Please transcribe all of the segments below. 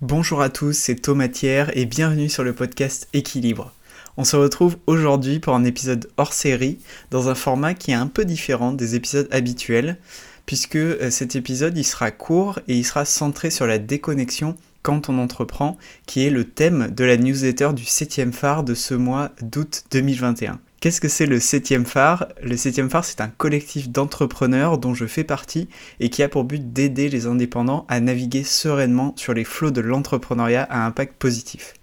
Bonjour à tous, c'est Thomas Thiers et bienvenue sur le podcast Équilibre. On se retrouve aujourd'hui pour un épisode hors série dans un format qui est un peu différent des épisodes habituels puisque euh, cet épisode il sera court et il sera centré sur la déconnexion quand on entreprend qui est le thème de la newsletter du 7 phare de ce mois d'août 2021. Qu'est-ce que c'est le 7 phare? Le 7 phare, c'est un collectif d'entrepreneurs dont je fais partie et qui a pour but d'aider les indépendants à naviguer sereinement sur les flots de l'entrepreneuriat à impact positif.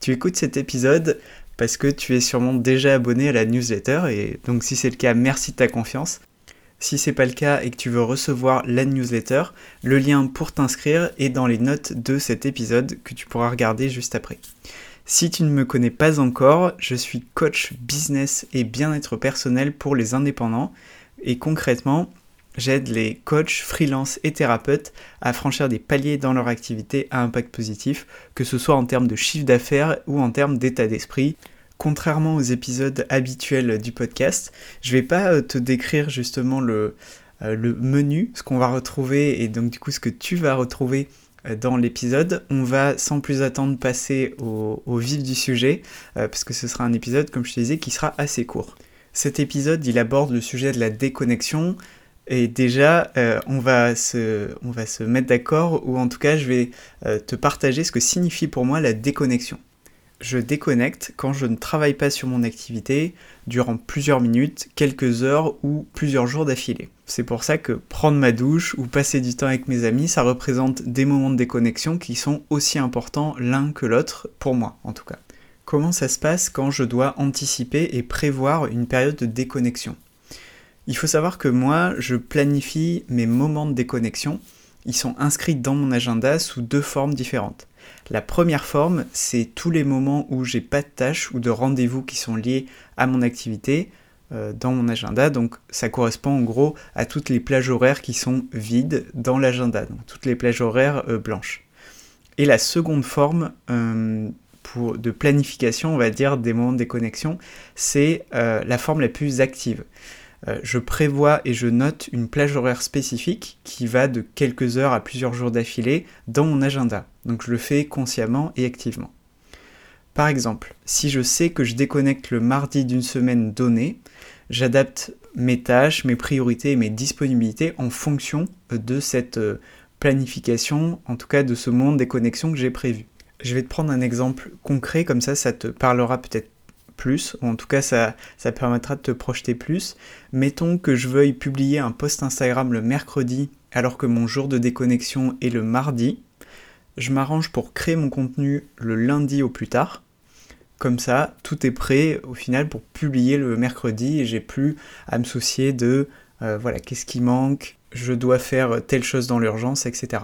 Tu écoutes cet épisode parce que tu es sûrement déjà abonné à la newsletter et donc si c'est le cas, merci de ta confiance. Si c'est pas le cas et que tu veux recevoir la newsletter, le lien pour t'inscrire est dans les notes de cet épisode que tu pourras regarder juste après. Si tu ne me connais pas encore, je suis coach business et bien-être personnel pour les indépendants et concrètement, j'aide les coachs, freelance et thérapeutes à franchir des paliers dans leur activité à impact positif, que ce soit en termes de chiffre d'affaires ou en termes d'état d'esprit. Contrairement aux épisodes habituels du podcast, je vais pas euh, te décrire justement le, euh, le menu, ce qu'on va retrouver et donc du coup ce que tu vas retrouver dans l'épisode. On va sans plus attendre passer au, vif du sujet, euh, parce que ce sera un épisode, comme je te disais, qui sera assez court. Cet épisode, il aborde le sujet de la déconnexion, et déjà, euh, on, va se, on va se mettre d'accord, ou en tout cas, je vais te partager ce que signifie pour moi la déconnexion je déconnecte quand je ne travaille pas sur mon activité durant plusieurs minutes, quelques heures ou plusieurs jours d'affilée. C'est pour ça que prendre ma douche ou passer du temps avec mes amis, ça représente des moments de déconnexion qui sont aussi importants l'un que l'autre, pour moi en tout cas. Comment ça se passe quand je dois anticiper et prévoir une période de déconnexion? Il faut savoir que moi, je planifie mes moments de déconnexion. Ils sont inscrits dans mon agenda sous deux formes différentes. La première forme, c'est tous les moments où j'ai pas de tâches ou de rendez-vous qui sont liés à mon activité dans mon agenda. Donc ça correspond en gros à toutes les plages horaires qui sont vides dans l'agenda, donc toutes les plages horaires euh, blanches. Et la seconde forme euh, de planification, on va dire, des moments de déconnexion, c'est la forme la plus active. Euh, je prévois et je note une plage horaire spécifique qui va de quelques heures à plusieurs jours d'affilée dans mon agenda. Donc je le fais consciemment et activement. Par exemple, si je sais que je déconnecte le mardi d'une semaine donnée, j'adapte mes tâches, mes priorités et mes disponibilités en fonction de cette euh, planification, en tout cas de ce monde des connexions que j'ai prévu. Je vais te prendre un exemple concret, comme ça ça te parlera peut-être plus, ou en tout cas ça, ça permettra de te projeter plus. Mettons que je veuille publier un post Instagram le mercredi alors que mon jour de déconnexion est le mardi. Je m'arrange pour créer mon contenu le lundi au plus tard. Comme ça, tout est prêt au final pour publier le mercredi et j'ai plus à me soucier de euh, voilà, qu'est-ce qui manque, je dois faire telle chose dans l'urgence, etc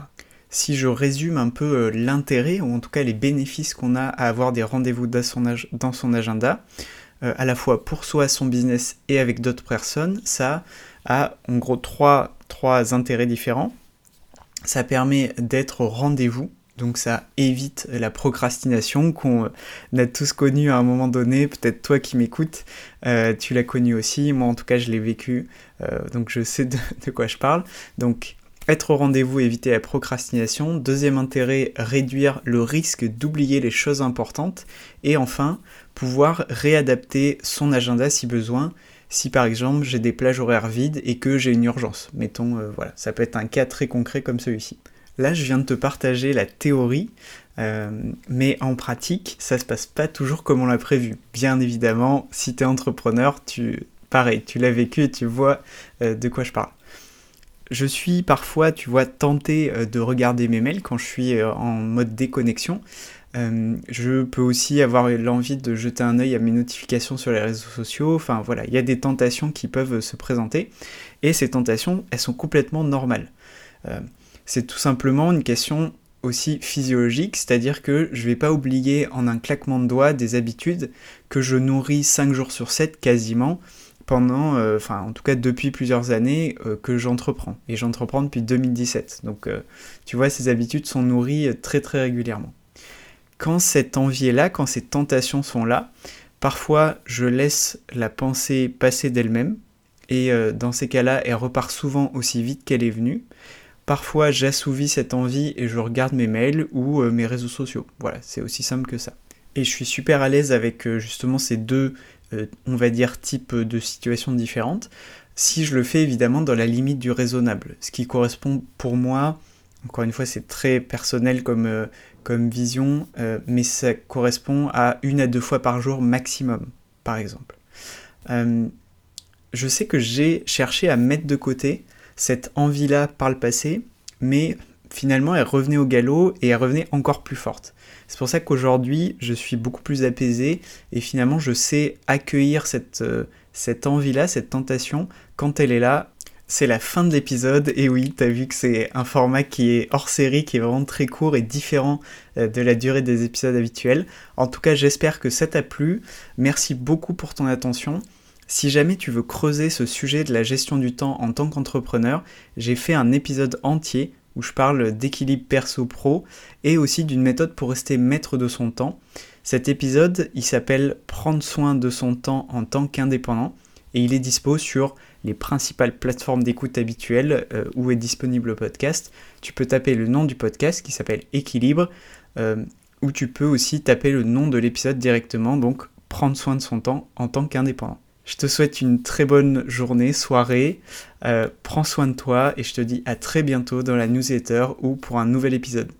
si je résume un peu euh, l'intérêt, ou en tout cas les bénéfices qu'on a à avoir des rendez-vous dans son, agenda, euh, à la fois pour soi, son business et avec d'autres personnes, ça a en gros trois, trois intérêts différents. Ça permet d'être au rendez-vous, donc ça évite la procrastination qu'on a tous connue à un moment donné. Peut-être toi qui m'écoutes, euh, tu l'as connu aussi. Moi en tout cas je l'ai vécu, donc je sais de, quoi je parle. Donc être au rendez-vous, éviter la procrastination. Deuxième intérêt, réduire le risque d'oublier les choses importantes. Et enfin, pouvoir réadapter son agenda si besoin. Si par exemple j'ai des plages horaires vides et que j'ai une urgence. Mettons, euh, voilà, ça peut être un cas très concret comme celui-ci. Là, je viens de te partager la théorie, euh, mais en pratique, ça se passe pas toujours comme on l'a prévu. Bien évidemment, si tu es entrepreneur, tu, pareil, tu l'as vécu et tu vois euh, de quoi je parle je suis parfois, tu vois, tenté euh, de regarder mes mails quand je suis en mode déconnexion. Je peux aussi avoir l'envie de jeter un œil à mes notifications sur les réseaux sociaux. Enfin voilà, il y a des tentations qui peuvent se présenter. Et ces tentations, elles sont complètement normales. C'est tout simplement une question aussi physiologique, c'est-à-dire que je ne vais pas oublier en un claquement de doigts des habitudes que je nourris 5 jours sur 7 quasiment pendant, euh, en tout cas depuis plusieurs années euh, que j'entreprends. Et j'entreprends depuis 2017. Donc euh, tu vois, ces habitudes sont nourries très très régulièrement. Quand cette envie est là, quand ces tentations sont là, parfois je laisse la pensée passer d'elle-même. Et dans ces cas-là, elle repart souvent aussi vite qu'elle est venue. Parfois, j'assouvis cette envie et je regarde mes mails ou mes réseaux sociaux. Voilà, c'est aussi simple que ça. Et je suis super à l'aise avec justement ces deux, on va dire, types de situations différentes si je le fais évidemment dans la limite du raisonnable, ce qui correspond pour moi, encore une fois c'est très personnel comme, euh, vision, euh, mais ça correspond à une à deux fois par jour maximum, par exemple. Euh, je sais que j'ai cherché à mettre de côté cette envie-là par le passé, mais finalement elle revenait au galop et elle revenait encore plus forte. C'est pour ça qu'aujourd'hui je suis beaucoup plus apaisé et finalement je sais accueillir cette cette envie-là, cette tentation, quand elle est là, c'est la fin de l'épisode. Et oui, t'as vu que c'est un format qui est hors série, qui est vraiment très court et différent euh, de la durée des épisodes habituels. En tout cas, j'espère que ça t'a plu. Merci beaucoup pour ton attention. Si jamais tu veux creuser ce sujet de la gestion du temps en tant qu'entrepreneur, j'ai fait un épisode entier où je parle d'équilibre perso-pro et aussi d'une méthode pour rester maître de son temps. Cet épisode, il s'appelle Prendre soin de son temps en tant qu'indépendant et il est dispo sur les principales plateformes d'écoute habituelles euh, où est disponible le podcast. Tu peux taper le nom du podcast qui s'appelle Équilibre euh, ou tu peux aussi taper le nom de l'épisode directement, donc Prendre soin de son temps en tant qu'indépendant. Je te souhaite une très bonne journée, soirée, euh, prends soin de toi et je te dis à très bientôt dans la newsletter ou pour un nouvel épisode.